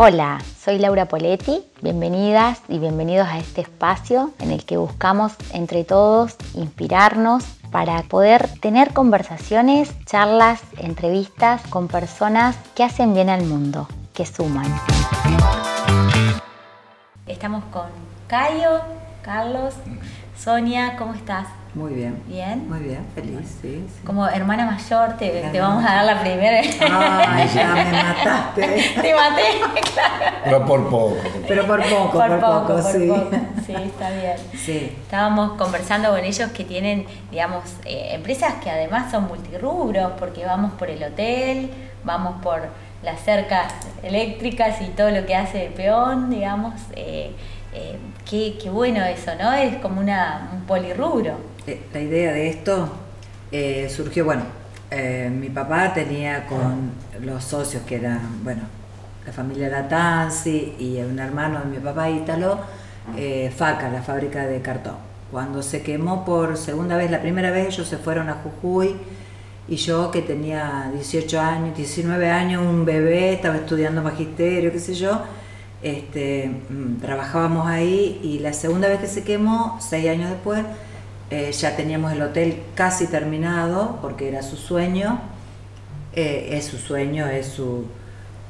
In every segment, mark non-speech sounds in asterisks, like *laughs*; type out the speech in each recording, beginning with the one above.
Hola, soy Laura Poletti. Bienvenidas y bienvenidos a este espacio en el que buscamos entre todos inspirarnos para poder tener conversaciones, charlas, entrevistas con personas que hacen bien al mundo, que suman. Estamos con Cayo, Carlos, Sonia, ¿cómo estás? Muy bien. ¿Bien? Muy bien, feliz, sí. Como hermana mayor, te, te vamos a dar la primera. Ay, ya me *laughs* mataste. te maté, claro. Pero por poco. Pero por poco, por, poco, sí. Sí, está bien. Sí. Estábamos conversando con ellos que tienen, digamos, eh, empresas que además son multirrubros, porque vamos por el hotel, vamos por las cercas eléctricas y todo lo que hace de peón, digamos. Eh, eh, qué, bueno eso, ¿no? Es como una, un polirrubro. Eh, la idea de esto eh, surgió, bueno, eh, mi papá tenía con los socios que eran, bueno, la familia Latanzi y un hermano de mi papá Ítalo, FACA, la fábrica de cartón. Cuando se quemó por segunda vez, la primera vez ellos se fueron a Jujuy y yo que tenía 18 años, 19 años, un bebé, estaba estudiando magisterio, qué sé yo, este, mm, trabajábamos ahí y la segunda vez que se quemó, seis años después, eh, ya teníamos el hotel casi terminado porque era su sueño, eh, es su sueño, es su,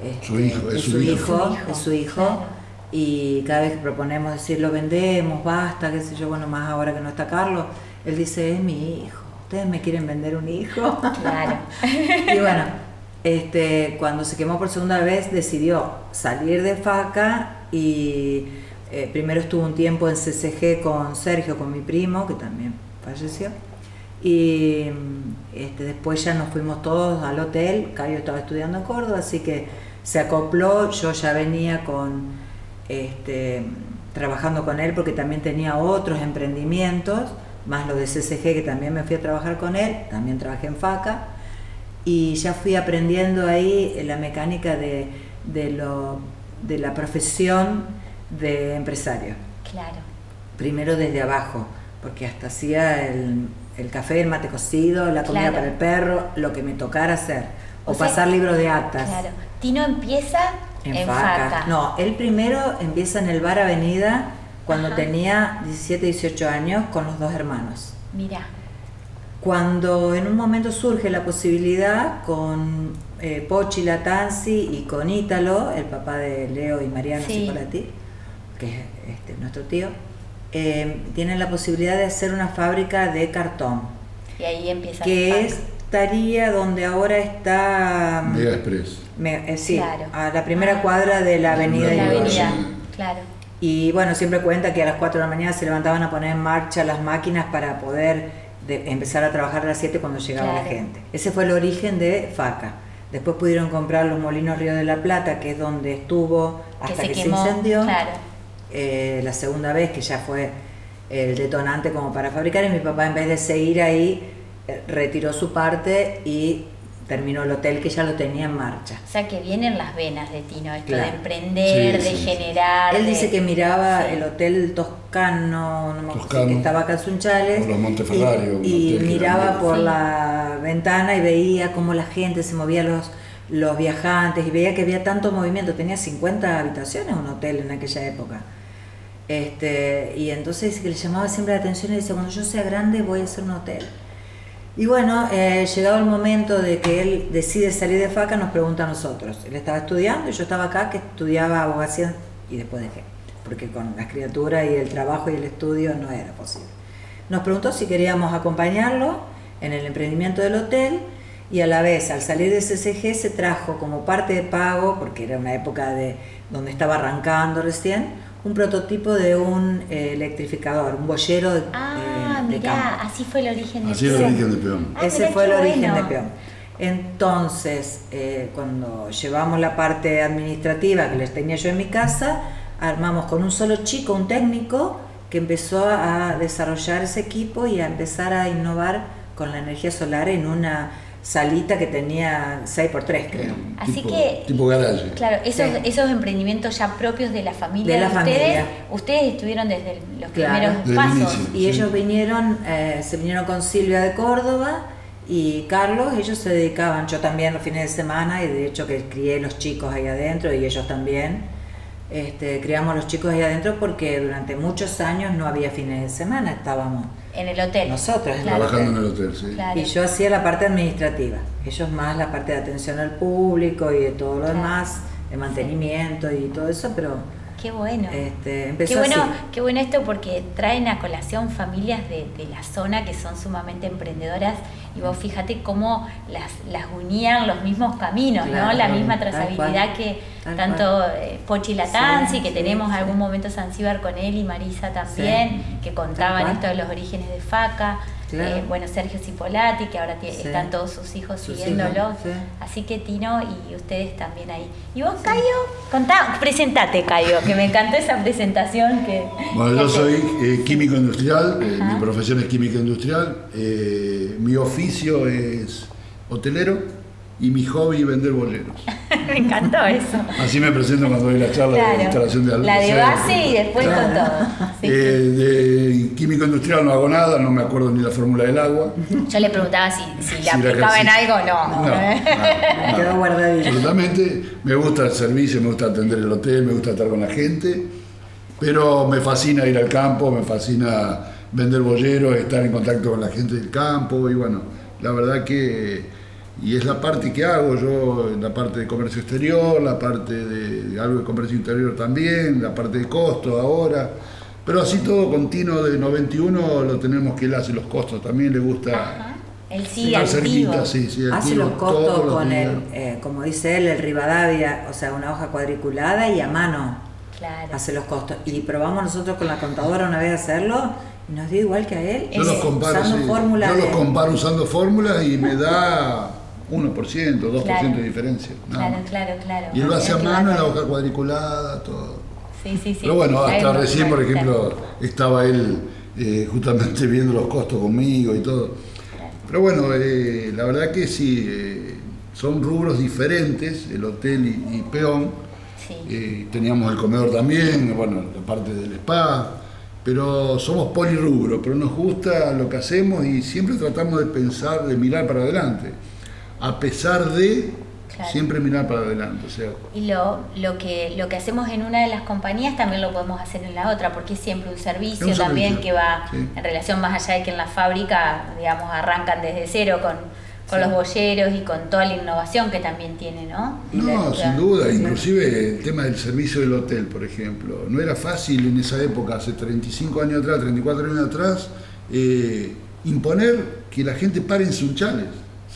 este, su hijo, es, su, hijo, es su hijo. Y cada vez que proponemos decir lo vendemos, basta, qué sé yo, bueno, más ahora que no está Carlos, él dice, es mi hijo, ustedes me quieren vender un hijo. Claro. *laughs* y bueno, este, cuando se quemó por segunda vez decidió salir de FACA y eh, primero estuvo un tiempo en CCG con Sergio, con mi primo, que también falleció. Y este, después ya nos fuimos todos al hotel. Cayo estaba estudiando en Córdoba, así que se acopló. Yo ya venía con, este, trabajando con él porque también tenía otros emprendimientos, más lo de CCG, que también me fui a trabajar con él. También trabajé en FACA. Y ya fui aprendiendo ahí la mecánica de, de, lo, de la profesión de empresario. Claro. Primero desde abajo, porque hasta hacía el, el café, el mate cocido, la comida Claro. para el perro, lo que me tocara hacer. O, O sea, pasar libros de actas. Claro. Tino empieza en, En, faca. faca. No, él primero empieza en el bar Avenida cuando Ajá. tenía 17, 18 años con los dos hermanos. Mira, Cuando en un momento surge la posibilidad con eh, Pochi Latanzi y con Ítalo, el papá de Leo y Mariano Sí. Que es este, nuestro tío, eh, tienen la posibilidad de hacer una fábrica de cartón, y ahí empieza que estaría donde ahora está, mm, Mega Express. me- eh, sí, Claro. a la primera cuadra de la avenida. la Avenida avenida. Sí. Claro. Y bueno, siempre cuenta que a las 4 de la mañana se levantaban a poner en marcha las máquinas para poder de- empezar a trabajar a las 7 cuando llegaba la gente. Ese fue el origen de FACA. Después pudieron comprar los molinos Río de la Plata, que es donde estuvo Que hasta se que se, incendió. claro. Eh, la segunda vez que ya fue el detonante como para fabricar y mi papá en vez de seguir ahí eh, retiró su parte y terminó el hotel que ya lo tenía en marcha. O sea que vienen las venas de Tino, esto Claro. de emprender, Sí, de sí. generar. Él de- dice que miraba Sí. el hotel toscano, no me que estaba acá en Sunchales, los Monteferrario, y, miraba por Sí. la ventana y veía cómo la gente se movía, los, los viajantes, y veía que había tanto movimiento, tenía 50 habitaciones un hotel en aquella época. Este, y entonces dice que le llamaba siempre la atención y dice, cuando yo sea grande voy a hacer un hotel. Y bueno, eh, llegado el momento de que él decide salir de faca, nos pregunta a nosotros. Él estaba estudiando y yo estaba acá, que estudiaba abogacía y después dejé, porque con las criaturas y el trabajo y el estudio no era posible. Nos preguntó si queríamos acompañarlo en el emprendimiento del hotel y a la vez al salir de CCG se trajo como parte de pago, porque era una época de, donde estaba arrancando recién, un prototipo de un eh, electrificador, un boyero de, Ah, de- de mirá, campo. así fue el origen de Así es el origen de Peón. Ah, Ese fue el origen bueno. de Peón. Entonces, eh, cuando llevamos la parte administrativa que les tenía yo en mi casa, armamos con un solo chico, un técnico, que empezó a desarrollar ese equipo y a empezar a innovar con la energía solar en una salita que tenía 6x3, creo. Así tipo, que- Tipo garage. Claro, esos, Sí. esos emprendimientos ya propios de la familia De la ustedes, familia. ustedes estuvieron desde los Claro. primeros Desde el pasos. inicio. Y Sí. ellos vinieron, eh, se vinieron con Silvia de Córdoba Y Carlos, ellos se dedicaban, yo también los fines de semana, y de hecho que crié los chicos ahí adentro y ellos también. Este, criamos los chicos ahí adentro porque durante muchos años no había fines de semana, estábamos En el hotel. nosotros en el Claro. Trabajando en el hotel, sí. Claro. Y yo hacía la parte administrativa, ellos más la parte de atención al público y de todo lo Claro. demás, de mantenimiento y todo eso, pero Qué bueno. este, empezó Qué bueno, así. qué bueno esto porque traen a colación familias de, de la zona que son sumamente emprendedoras y vos fíjate cómo las, las unían los mismos caminos, ¿no? La misma trazabilidad que tanto eh, Pochi Latanzi, Sí, que sí, tenemos sí. algún momento Zanzíbar con él y Marisa también, que contaban esto de los orígenes de Faca. Claro. Eh, bueno, Sergio Cipolati, que ahora Sí. están todos sus hijos Sus siguiéndolo. hijos, sí. Así que Tino y ustedes también ahí. ¿Y vos, Cayo? Contá, presentate, Cayo, que me encantó esa presentación que... Bueno, yo soy eh, químico industrial, eh, mi profesión es química industrial, eh, mi oficio es hotelero y mi hobby vender boleros. *laughs* me encantó eso. Así me presento cuando doy la charla de Claro. instalación de La de base y después con todo. Sí. Eh, de químico industrial no hago nada, no me acuerdo ni la fórmula del agua. Yo le preguntaba si, si le Si la aplicaba en algo no. No, nada, Me quedó guardadito. Absolutamente. Me gusta el servicio, me gusta atender el hotel, me gusta estar con la gente, pero me fascina ir al campo, me fascina vender bolleros, estar en contacto con la gente del campo y bueno, la verdad que y es la parte que hago yo, la parte de comercio exterior, la parte de algo de comercio interior también, la parte de costo ahora, pero así todo continuo de 91 lo tenemos que él hace los costos, también le gusta Ajá. Él activo. cerquita, sí, sí, Hace los costos los con el, eh, como dice él, el Rivadavia, o sea, una hoja cuadriculada y a mano Claro. hace los costos. Y probamos nosotros con la contadora una vez hacerlo y nos dio igual que a él. Yo los comparo, usando sí. fórmulas Yo los comparo usando fórmulas y me da 1%, 2% Claro. de diferencia. Claro, más. claro, claro. Y él lo hace a mano en la hoja cuadriculada, todo. Sí, sí, sí. Pero bueno, hasta recién, por ejemplo, estaba él eh, justamente *laughs* viendo los costos conmigo y todo. Pero bueno, eh, la verdad que sí, eh, son rubros diferentes, el hotel y, y peón. Sí. Eh, teníamos el comedor también, bueno, la parte del spa, pero somos polirrubro, pero nos gusta lo que hacemos y siempre tratamos de pensar, de mirar para adelante, a pesar de Claro. siempre mirar para adelante. O sea, Y lo, lo, que, lo que hacemos en una de las compañías también lo podemos hacer en la otra, porque es siempre un servicio, también que va sí. en relación más allá de que en la fábrica, digamos, arrancan desde cero con, con Sí. los bolleros y con toda la innovación que también tiene, ¿no? No, sin duda, inclusive el tema del servicio del hotel, por ejemplo, no era fácil en esa época, hace 35 años atrás, 34 años atrás, eh, imponer que la gente pare en Sunchales.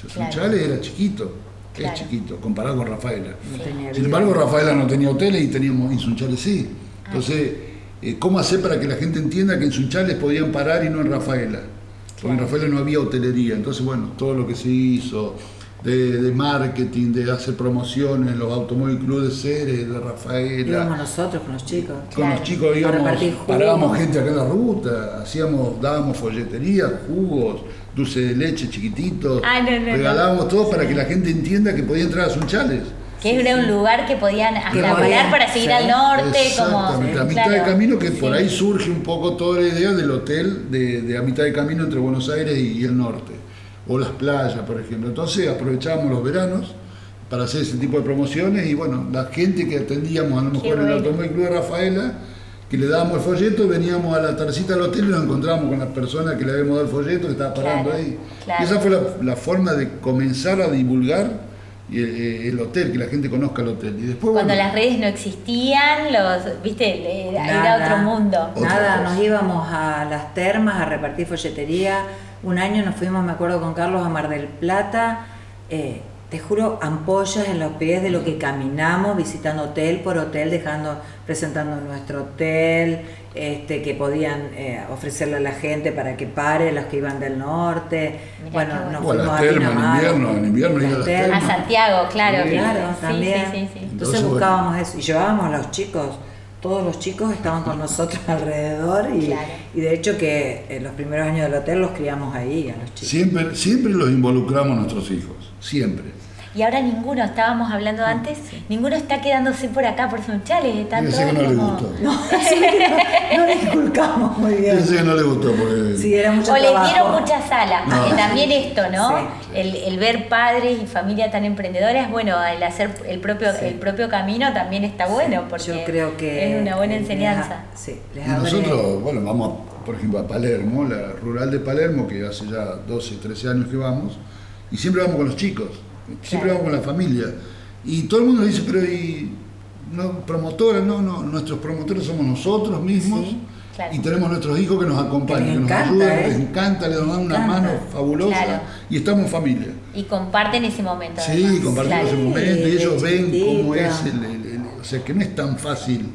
O sea, Claro. Sunchales era chiquito, Claro. es chiquito, comparado con Rafaela. No Sin embargo, Rafaela no tenía hoteles y teníamos en Sunchales sí. Entonces, eh, ¿cómo hacer para que la gente entienda que en Sunchales podían parar y no en Rafaela? Porque en. Rafaela no había hotelería. Entonces, bueno, todo lo que se hizo de, de marketing, de hacer promociones, los automóvil club de Ceres, de Íbamos Rafaela. nosotros con los chicos. Con Claro. los chicos A íbamos, parábamos gente acá en la ruta, hacíamos, dábamos folletería, jugos, dulce de leche chiquititos, Ah, no, no, no. regalábamos todo para que la gente entienda que podía entrar a Sunchales. Que era un lugar que podían hasta parar para seguir sí. al norte, como... Exactamente, a mitad claro, de camino que por sí. ahí surge un poco toda la idea del hotel de, de a mitad de camino entre Buenos Aires y, y el norte, o las playas, por ejemplo. Entonces aprovechábamos los veranos para hacer ese tipo de promociones y bueno, la gente que atendíamos a lo mejor en el. Automóvil Club de Rafaela, que le dábamos el folleto, veníamos a la tardecita al hotel y nos encontrábamos con las personas que le habíamos dado el folleto que estaba parando Claro, ahí. claro. Y esa fue la, la forma de comenzar a divulgar eh, el, hotel, que la gente conozca el hotel. Y después, Cuando bueno, las redes no existían, los, viste, era otro mundo. Otra Nada, cosa. nos íbamos a las termas a repartir folletería. Un año nos fuimos, me acuerdo, con Carlos a Mar del Plata. Eh, te juro, ampollas en los pies de lo que caminamos, visitando hotel por hotel, dejando, presentando nuestro hotel, este, que podían eh, ofrecerle a la gente para que pare, los que iban del norte. Mirá bueno, nos O a fuimos termas en Pinamar. invierno, en invierno a. A. Santiago, claro. Sí. Claro, sí, también. Sí, sí, sí. Entonces Entonces, buscábamos eso y llevábamos a los chicos, todos los chicos estaban con nosotros *laughs* alrededor y, Claro. y de hecho que en los primeros años del hotel los criamos ahí a los chicos. Siempre, siempre los involucramos a nuestros hijos, siempre. Y ahora ninguno, estábamos hablando antes, ninguno está quedándose por acá por Sunchales, Debe ser todos que no le como- gustó. *laughs* No, *laughs* no, no le inculcamos muy bien. Pensé que no le gustó porque... Sí, era mucho O les trabajo. dieron mucha sala, No. porque también esto, ¿no? Sí. El, el ver padres y familia tan emprendedoras, bueno, el hacer el propio, Sí. el propio camino también está bueno, porque Yo creo que es una buena les enseñanza. ha- sí, les Y abre- nosotros, bueno, vamos, a, por ejemplo, a Palermo, la rural de Palermo, que hace ya 12, 13 años que vamos, y siempre vamos con los chicos, siempre Claro. vamos con la familia. Y todo el mundo dice, pero ¿y no, promotores? No, no, nuestros promotores somos nosotros mismos. Sí, claro. Y tenemos nuestros hijos que nos acompañan, Que nos encanta, ayudan, ¿eh? les encanta, les dan una encanta. mano fabulosa Claro. y estamos en familia. Y comparten ese momento. Sí, además, compartimos claro. ese momento y ellos ven cómo es el, el- el- O sea, que no es tan fácil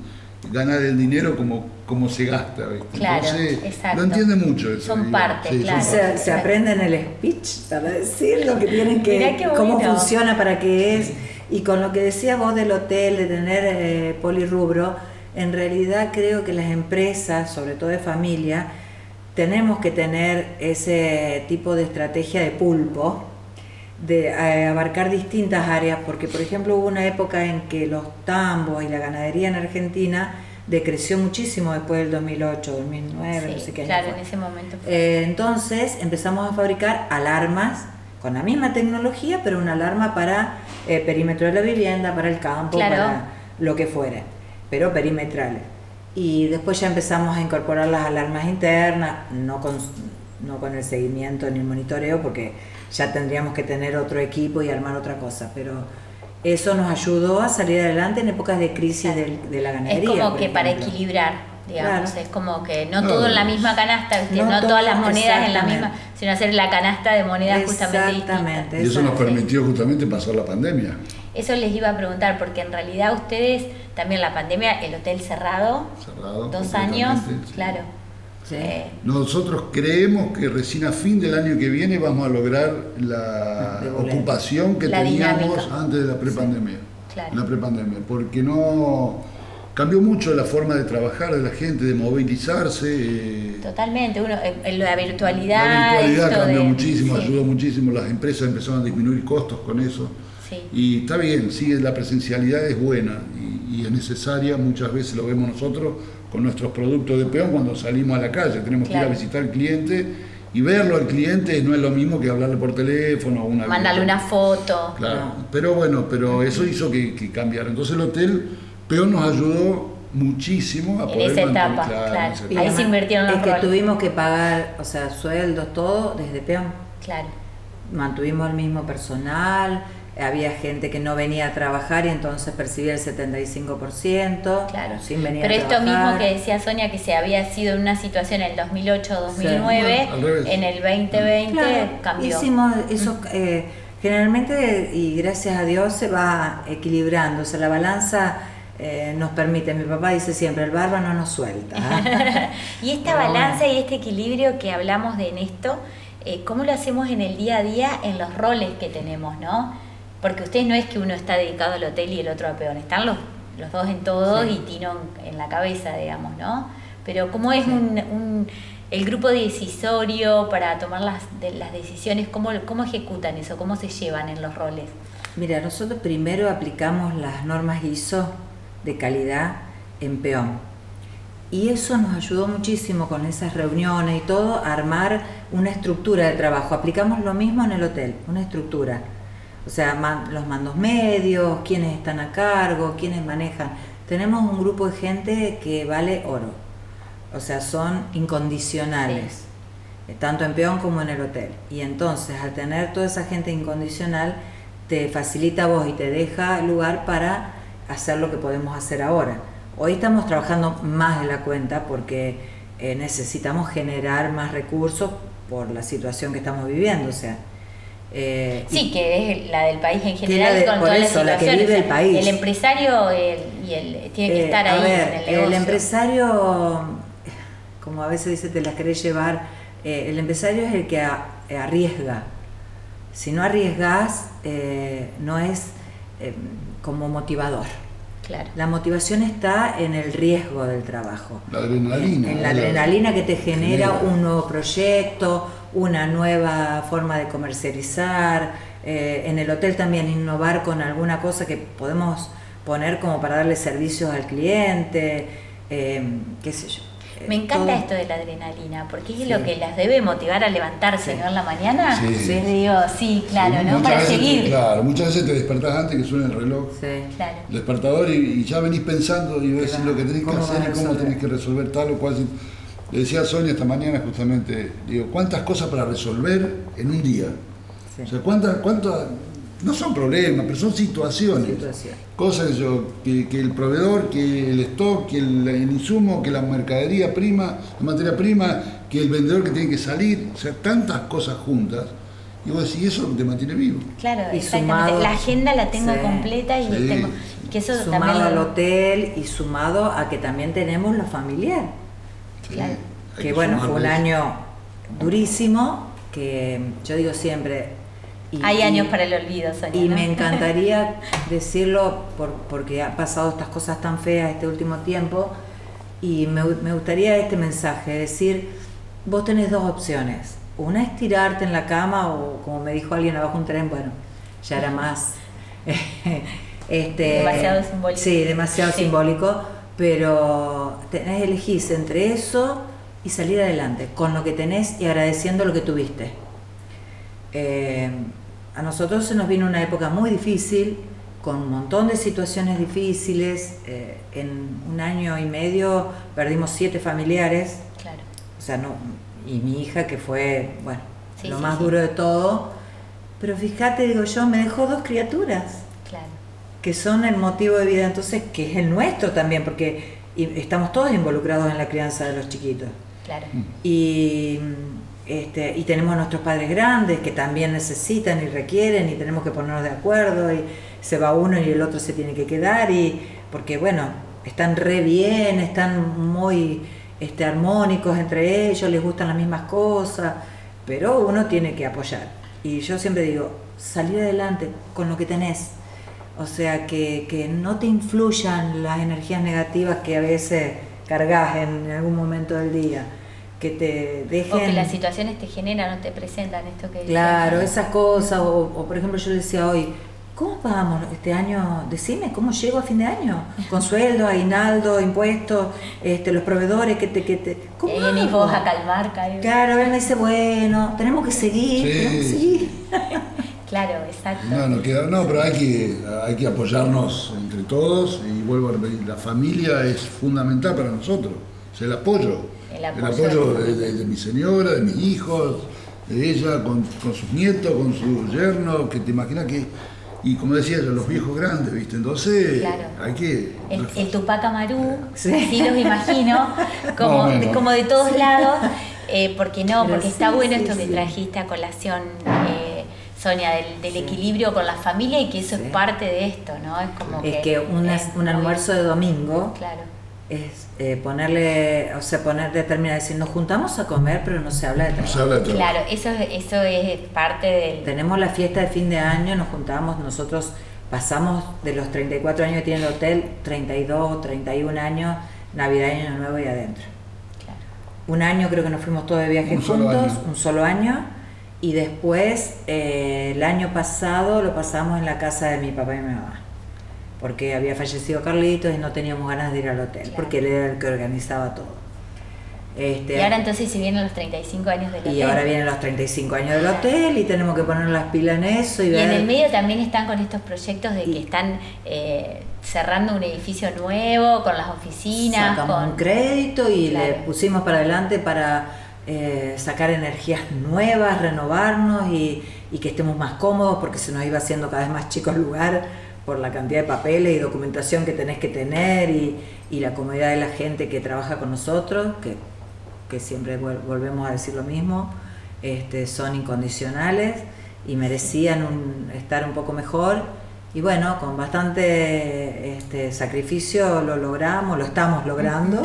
ganar el dinero como, como se gasta. ¿viste? Claro, Entonces, exacto. lo entiende mucho eso. Son parte, Sí, son claro. parte. Se, se aprenden el speech para decir lo que tienen que, Mirá qué cómo funciona, para qué es. Y con lo que decías vos del hotel, de tener eh, polirrubro, en realidad creo que las empresas, sobre todo de familia, tenemos que tener ese tipo de estrategia de pulpo, de eh, abarcar distintas áreas, porque por ejemplo hubo una época en que los tambos y la ganadería en Argentina decreció muchísimo después del 2008, 2009, no Sí, sé qué año claro, fue. en ese momento. fue. Eh, entonces empezamos a fabricar alarmas con la misma tecnología, pero una alarma para eh, perímetro de la vivienda, para el campo, Claro. para lo que fuera, pero perimetrales. Y después ya empezamos a incorporar las alarmas internas, no con, no con el seguimiento ni el monitoreo, porque ya tendríamos que tener otro equipo y armar otra cosa, pero eso nos ayudó a salir adelante en épocas de crisis del- de la ganadería. Es como que para equilibrar, digamos, Claro. es como que no No, todo en la misma canasta, no no, todas las monedas en la misma, sino hacer la canasta de monedas justamente distinta. Exactamente. Y eso nos permitió justamente pasar la pandemia. Eso les iba a preguntar, porque en realidad ustedes, también la pandemia, el hotel cerrado, Cerrado. dos años, sí. claro. Sí. Eh, Nosotros creemos que recién a fin del año que viene vamos a lograr la ocupación que La teníamos dinámica. antes de la prepandemia. Claro. La prepandemia, porque no cambió mucho la forma de trabajar de la gente, de movilizarse. eh, totalmente, uno, en- en la virtualidad. la virtualidad esto cambió de- muchísimo, sí, ayudó muchísimo, las empresas empezaron a disminuir costos con eso. sí. Y está bien, sí, la presencialidad es buena y, y es necesaria, muchas veces lo vemos nosotros con nuestros productos de peón cuando salimos a la calle, tenemos que ir a visitar al cliente y verlo al cliente no es lo mismo que hablarle por teléfono o una Mandarle una foto. Claro, No. pero bueno, pero eso hizo que, que cambiara. Entonces el hotel peón nos ayudó muchísimo a En poder esa etapa, claro, en claro. esa Ahí se invirtieron los Es que roles. tuvimos que pagar, o sea, sueldos, todo desde peón. Claro. Mantuvimos el mismo personal, había gente que no venía a trabajar y entonces percibía el 75%, Claro. sin venir Pero a esto trabajar. mismo que decía Sonia, que se había sido en una situación en el 2008-2009, Sí. En el 2020 Claro, cambió. Hicimos eso, eh, generalmente, y gracias a Dios, se va equilibrando, o sea, la balanza eh, nos permite, mi papá dice siempre, el barba no nos suelta. ¿ah? *laughs* y esta Pero balanza bueno. y este equilibrio que hablamos de en esto, eh, ¿cómo lo hacemos en el día a día en los roles que tenemos, no? Porque ustedes no es que uno está dedicado al hotel y el otro a peón, están los, los dos en todo Sí. y Tino en, en la cabeza, digamos, ¿no? Pero ¿cómo es un, un- el grupo decisorio para tomar las, de- las decisiones? ¿Cómo, ¿Cómo ejecutan eso? ¿Cómo se llevan en los roles? Mira, nosotros primero aplicamos las normas ISO de calidad en peón. Y eso nos ayudó muchísimo con esas reuniones y todo a armar una estructura de trabajo. Aplicamos lo mismo en el hotel, una estructura. O sea, man- los mandos medios, quiénes están a cargo, quiénes manejan. Tenemos un grupo de gente que vale oro. O sea, son incondicionales, eh, tanto en peón como en el hotel. Y entonces, al tener toda esa gente incondicional, te facilita a vos y te deja lugar para hacer lo que podemos hacer ahora. Hoy estamos trabajando más de la cuenta porque eh, necesitamos generar más recursos por la situación que estamos viviendo. O sea, eh, Sí, que es la del país en general de- con por todas eso, las la que vive el país. El empresario el- y el, tiene que Eh, estar a ahí ver, en el negocio. empresario, como a veces dice, te las querés llevar, eh, el empresario es el que a- arriesga. Si no arriesgas, eh, no es eh, como motivador. Claro. La motivación está en el riesgo del trabajo. La adrenalina. En la adrenalina que te genera Genera. un nuevo proyecto, una nueva forma de comercializar, eh, en el hotel también innovar con alguna cosa que podemos poner como para darle servicios al cliente, eh, qué sé yo. Me encanta esto de la adrenalina, porque es lo que las debe motivar a levantarse, ¿no? En la mañana. Sí. Sí. Digo, sí, claro, ¿no? Para te- seguir. claro, muchas veces te despertás antes que suene el reloj. Sí. Claro. despertador y, y ya venís pensando y ves Claro. lo que tenés que ¿Cómo hacer y cómo tenés que resolver tal o cual. Le decía a Sonia esta mañana justamente, digo, ¿cuántas cosas para resolver en un día? Sí. O sea, ¿cuántas, cuántas, no son problemas, pero son situaciones. Situación. Cosas que, yo- que, que el proveedor, que el stock, que el, el insumo, que la mercadería prima, la materia prima, que el vendedor que tiene que salir, o sea, tantas cosas juntas. Y vos decís, eso te mantiene vivo. Claro, Y exactamente. sumado- la agenda la tengo Sí. completa y Sí, tengo. sí. Que eso sumado también. al hotel y sumado a que también tenemos lo familiar. Sí, Claro. que bueno, fue un año durísimo, que yo digo siempre... y- Hay años para el olvido, Sonia. Y ¿no? me *laughs* encantaría decirlo por- porque ha pasado estas cosas tan feas este último tiempo y me, me gustaría este mensaje, decir, vos tenés dos opciones. Una es tirarte en la cama o como me dijo alguien abajo un tren, bueno, ya era más... *laughs* este, Demasiado simbólico. Sí, demasiado Sí. simbólico, pero tenés elegís entre eso y salir adelante con lo que tenés y agradeciendo lo que tuviste. Eh, a nosotros se nos vino una época muy difícil, con un montón de situaciones difíciles. eh, en un año y medio perdimos siete familiares, Claro. o sea, no, y mi hija que fue, bueno, Sí, lo sí, más sí. duro de todo. Pero fíjate, digo yo, me dejó dos criaturas Claro. que son el motivo de vida, entonces, que es el nuestro también, porque estamos todos involucrados en la crianza de los chiquitos. Claro. Y, este, y tenemos nuestros padres grandes que también necesitan y requieren y tenemos que ponernos de acuerdo y se va uno y el otro se tiene que quedar y porque bueno, están re bien, están muy este, armónicos entre ellos, les gustan las mismas cosas, pero uno tiene que apoyar. Y yo siempre digo, salir adelante con lo que tenés. O sea, que, que no te influyan las energías negativas que a veces cargas en algún momento del día. Que te dejen. O que las situaciones te generan o te presentan esto que Claro, ¿no? esas cosas. O, o, por ejemplo, yo decía hoy, ¿cómo vamos este año? Decime, ¿cómo llego a fin de año? Con sueldo, aguinaldo, impuestos, este, los proveedores que te. Que te ¿Cómo Y venís hago? vos a calmar, Cari. Claro, él me dice, bueno, tenemos que seguir, Sí, tenemos que seguir. *laughs* Claro, exacto. No, no, queda, no, pero hay que, hay que apoyarnos entre todos y vuelvo a repetir, la familia es fundamental para nosotros, es el apoyo. El apoyo de, de- de mi señora, de mis hijos, de ella, con, con sus nietos, con su yerno, que te imaginas que, y como decía yo, los viejos grandes, ¿viste? Entonces Claro. hay que... El, el Tupac Amarú, Sí. así los imagino, *laughs* como, de todos lados, eh, porque no, Pero porque está bueno sí, esto que trajiste a colación, eh, Sonia, del, del equilibrio con la familia y que eso Sí. es parte de esto, ¿no? Es como Es que una- es un almuerzo de domingo Claro, es eh, ponerle, o sea, poner, determinar, decir, nos juntamos a comer, pero no se habla de No trabajo. se habla de trabajo. claro, eso, eso es parte del... Tenemos la fiesta de fin de año, nos juntamos, nosotros pasamos de los 34 años que tiene el hotel, 32, 31 años, Navidad y Año Nuevo y adentro. Claro. Un año creo que nos fuimos todos de viaje Un juntos, un solo año, y después eh, el año pasado lo pasamos en la casa de mi papá y mi mamá, porque había fallecido Carlitos y no teníamos ganas de ir al hotel, Claro. porque él era el que organizaba todo. Este, Y ahora entonces si vienen los 35 años del y hotel. ahora vienen los 35 años del hotel y tenemos que poner las pilas en eso y, Y ver... en el medio también están con estos proyectos de que Y- están eh, cerrando un edificio nuevo, con las oficinas, sacamos con... un crédito y Claro. le pusimos para adelante para eh, sacar energías nuevas, renovarnos y, y que estemos más cómodos porque se nos iba haciendo cada vez más chico el lugar por la cantidad de papeles y documentación que tenés que tener y, y la comodidad de la gente que trabaja con nosotros, que, que siempre vol- volvemos a decir lo mismo, este, son incondicionales y merecían un- estar un poco mejor. Y bueno, con bastante este, sacrificio lo logramos, lo estamos logrando.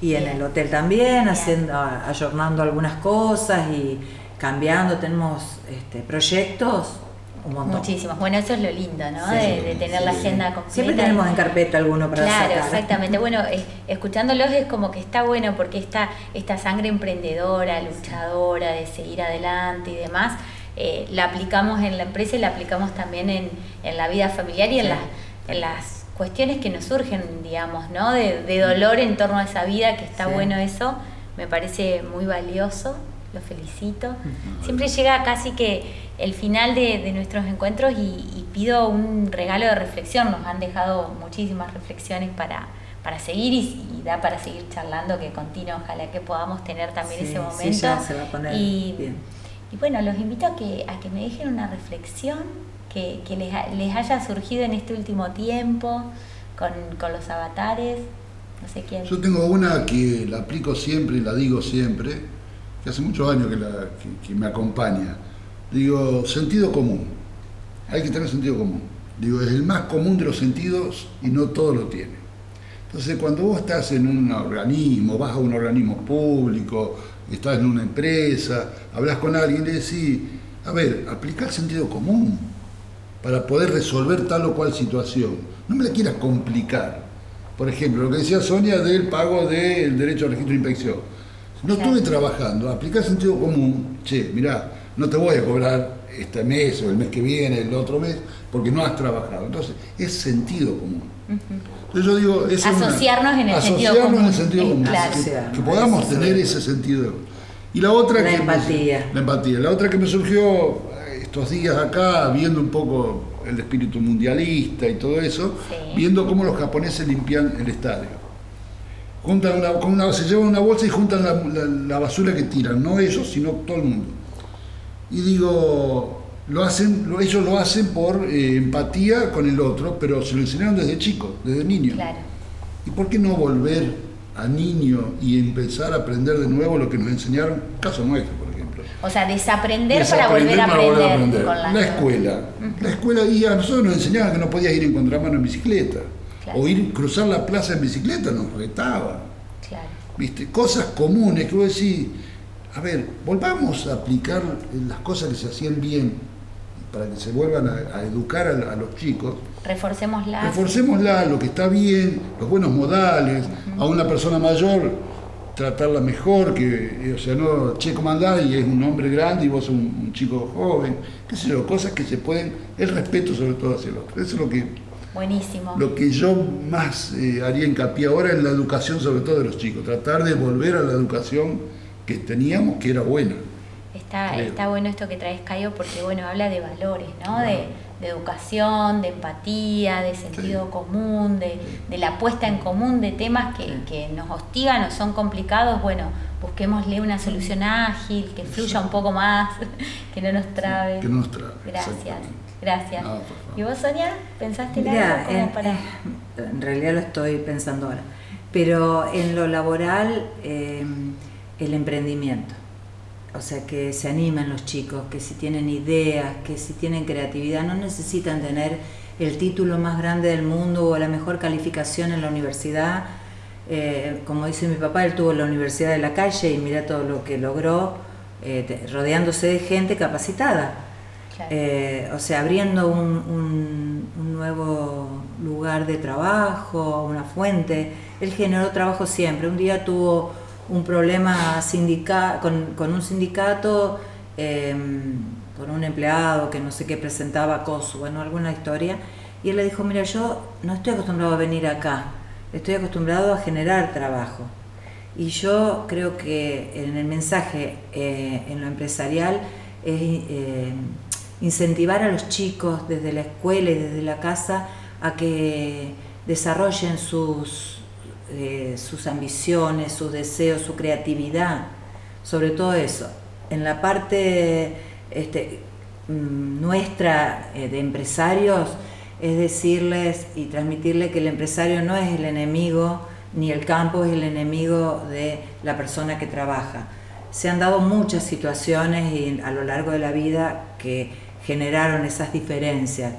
Y en el hotel también, haciendo, ayornando algunas cosas y cambiando. Tenemos este, proyectos, un montón. Muchísimos. Bueno, eso es lo lindo, ¿no? Sí, de, de tener la sí. agenda completa. Siempre tenemos en carpeta alguno para Claro, sacar. exactamente. Bueno, eh, escuchándolos es como que está bueno porque esta, esta sangre emprendedora, luchadora, de seguir adelante y demás, eh, la aplicamos en la empresa y la aplicamos también en, en la vida familiar y en, las, en las cuestiones que nos surgen, digamos, ¿no? De, de dolor en torno a esa vida, que está Sí. bueno eso, me parece muy valioso, lo felicito. Siempre llega casi que el final de, de nuestros encuentros y, y pido un regalo de reflexión, nos han dejado muchísimas reflexiones para, para seguir y, y da para seguir charlando, que continuo, ojalá que podamos tener también Sí, ese sí, momento. ya se va a poner y, bien. y bueno, los invito a que, a que me dejen una reflexión que, que les, ha- les haya surgido en este último tiempo con, con los avatares. No sé quién. Yo tengo una que la aplico siempre y la digo siempre, que hace muchos años que, la, que- me acompaña. Digo, sentido común. Hay que tener sentido común. Digo, es el más común de los sentidos y no todo lo tiene. Entonces, cuando vos estás en un organismo, vas a un organismo público, estás en una empresa, hablas con alguien, le decís, a ver, aplica el sentido común para poder resolver tal o cual situación. No me la quieras complicar. Por ejemplo, lo que decía Sonia del pago del derecho al registro de inspección. No Claro. estuve trabajando, aplicar sentido común, che, mirá, no te voy a cobrar este mes o el mes que viene, el otro mes, porque no has trabajado. Entonces, es sentido común. Entonces yo digo, es una- Asociarnos en el sentido asociarnos común, en el sentido común, claro. que- que, podamos eso tener ese sentido. Y la otra La que me- empatía. la empatía. La otra que me surgió eh, estos días acá, viendo un poco el espíritu mundialista y todo eso, Sí. viendo cómo los japoneses limpian el estadio. Juntan una, con una- se llevan una bolsa y juntan la, la- la basura que tiran, no ellos, sino todo el mundo. Y digo, lo hacen, lo- ellos lo hacen por eh, empatía con el otro, pero se lo enseñaron desde chico, desde niño. Claro. ¿Y por qué no volver a niño y empezar a aprender de nuevo lo que nos enseñaron? Caso nuestro, por ejemplo. O sea, desaprender, para volver a aprender. volver a aprender. con las La escuela. La escuela, y a nosotros nos enseñaban que no podías ir en contramano en bicicleta. Claro. O ir cruzar la plaza en bicicleta nos retaba. Claro. ¿Viste? Cosas comunes que vos decís, a ver, volvamos a aplicar las cosas que se hacían bien para que se vuelvan a, a educar a, a los chicos. Reforcémosla. Reforcémosla, lo que está bien, los buenos modales, a una persona mayor tratarla mejor, que, eh, o sea, no, che, ¿cómo andás? Y es un hombre grande y vos un, un chico joven, qué sé yo, cosas que se pueden, el respeto sobre todo hacia el otro. Eso es lo que, Buenísimo. lo que yo más eh, haría hincapié ahora en la educación, sobre todo de los chicos, tratar de volver a la educación que teníamos, que era buena. Está, está bueno esto que traes, Cayo, porque bueno, habla de valores, ¿no? De, de educación, de empatía, de sentido común, de, de la puesta en común de temas que, que nos hostigan o son complicados. Bueno, busquémosle una solución ágil, que fluya un poco más, *laughs* que no nos trabe. Que no nos trabe, Gracias. Gracias. No. ¿Y vos, Sonia? ¿Pensaste en algo como en, para...? en realidad lo estoy pensando ahora, pero en lo laboral, eh, el emprendimiento. O sea, que se animen los chicos, que si tienen ideas, que si tienen creatividad, no necesitan tener el título más grande del mundo o la mejor calificación en la universidad. Eh, como dice mi papá, él tuvo la Universidad de la Calle y mira todo lo que logró eh, rodeándose de gente capacitada. Eh, o sea, abriendo un, un- nuevo lugar de trabajo, una fuente. Él generó trabajo siempre. Un día tuvo un problema sindica con, con un sindicato, eh, con un empleado que no sé qué presentaba acoso, bueno, alguna historia. Y él le dijo, mira, yo no estoy acostumbrado a venir acá, estoy acostumbrado a generar trabajo. Y yo creo que en el mensaje, eh, en lo empresarial, es eh, incentivar a los chicos desde la escuela y desde la casa a que desarrollen sus, eh, sus ambiciones, sus deseos, su creatividad, sobre todo eso. En la parte este, mm, nuestra eh, de empresarios es decirles y transmitirles que el empresario no es el enemigo, ni el campo es el enemigo de la persona que trabaja. Se han dado muchas situaciones y a lo largo de la vida que generaron esas diferencias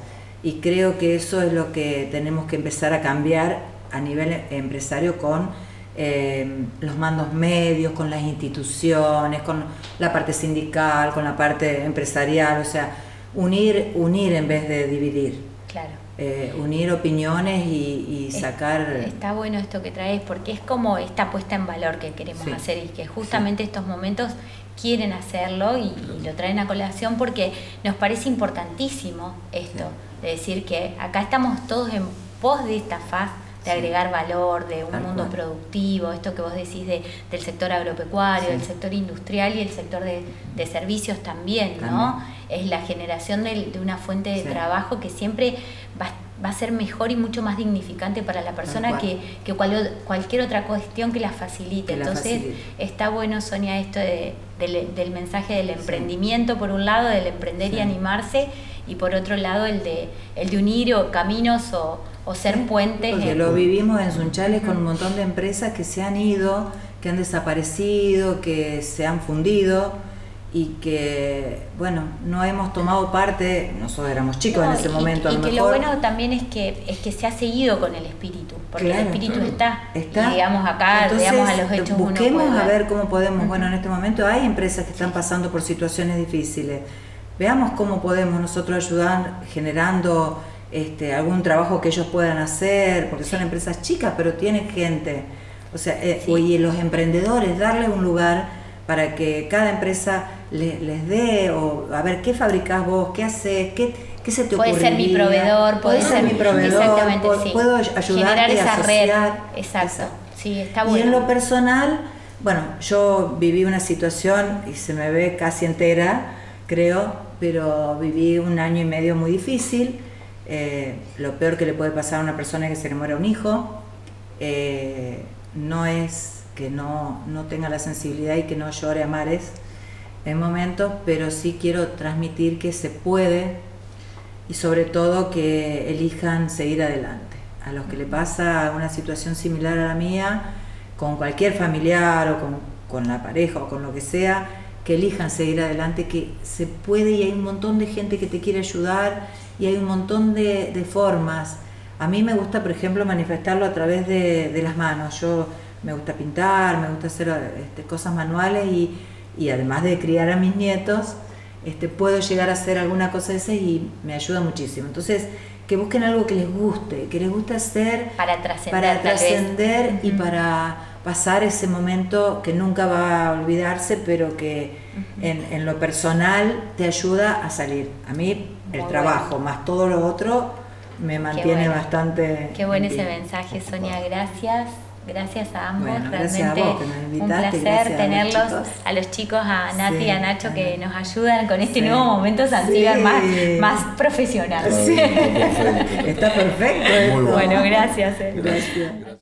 y creo que eso es lo que tenemos que empezar a cambiar a nivel empresario con eh, los mandos medios, con las instituciones, con la parte sindical, con la parte empresarial, o sea, unir, unir en vez de dividir. Claro. Eh, unir opiniones y, sacar... Está bueno esto que traes porque es como esta puesta en valor que queremos hacer y que justamente estos momentos quieren hacerlo y, lo traen a colación porque nos parece importantísimo esto, de decir que acá estamos todos en pos de esta faz de agregar valor, de un mundo productivo, esto que vos decís de, del sector agropecuario, del sector industrial y el sector de, servicios también, ¿no? Es la generación de, una fuente de trabajo que siempre va, va, a ser mejor y mucho más dignificante para la persona que, que cualquier otra cuestión que la facilite. Entonces, está bueno, Sonia, esto del, mensaje del emprendimiento, por un lado, del emprender y animarse, y por otro lado, el de, el de unir caminos o o ser puentes. Porque lo vivimos en Sunchales con un montón de empresas que se han ido, que han desaparecido, que se han fundido y que, bueno, no hemos tomado parte, nosotros éramos chicos en ese momento. Y, que lo bueno también es que, es que se ha seguido con el espíritu, porque el espíritu está, está. digamos acá, digamos a los hechos. Busquemos a ver cómo podemos, bueno, en este momento hay empresas que están pasando por situaciones difíciles. Veamos cómo podemos nosotros ayudar generando este, algún trabajo que ellos puedan hacer, porque son empresas chicas, pero tienen gente. O sea, eh, y los emprendedores, darle un lugar para que cada empresa les dé, o a ver, ¿qué fabricás vos? ¿Qué haces? ¿Qué, qué se te ocurre? Puede ser mi proveedor, puede, ser mi proveedor, exactamente, puedo, puedo ayudarte Generar esa a red, exacto, sí, está bueno. Y en lo personal, bueno, yo viví una situación, y se me ve casi entera, creo, pero viví un año y medio muy difícil, eh, lo peor que le puede pasar a una persona es que se le muera un hijo. Eh, no es que no, no, tenga la sensibilidad y que no llore a mares en momentos, pero sí quiero transmitir que se puede y sobre todo que elijan seguir adelante. A los que le pasa una situación similar a la mía, con cualquier familiar o con, con la pareja o con lo que sea, que elijan seguir adelante, que se puede y hay un montón de gente que te quiere ayudar y hay un montón de, formas. A mí me gusta, por ejemplo, manifestarlo a través de, las manos. Yo me gusta pintar, me gusta hacer este, cosas manuales y, además de criar a mis nietos, este, puedo llegar a hacer alguna cosa de esas y me ayuda muchísimo. Entonces, que busquen algo que les guste, que les guste hacer para trascender, para trascender y para pasar ese momento que nunca va a olvidarse, pero que en, lo personal te ayuda a salir. A mí el trabajo más todo lo otro me mantiene bastante... Qué bueno ese mensaje, Sonia, gracias. Gracias a ambos, realmente un placer tenerlos, a, los chicos, a Nati y a Nacho que nos ayudan con este nuevo momento Zanzibar más, más profesional. Está perfecto. bueno. gracias. Eh. Gracias.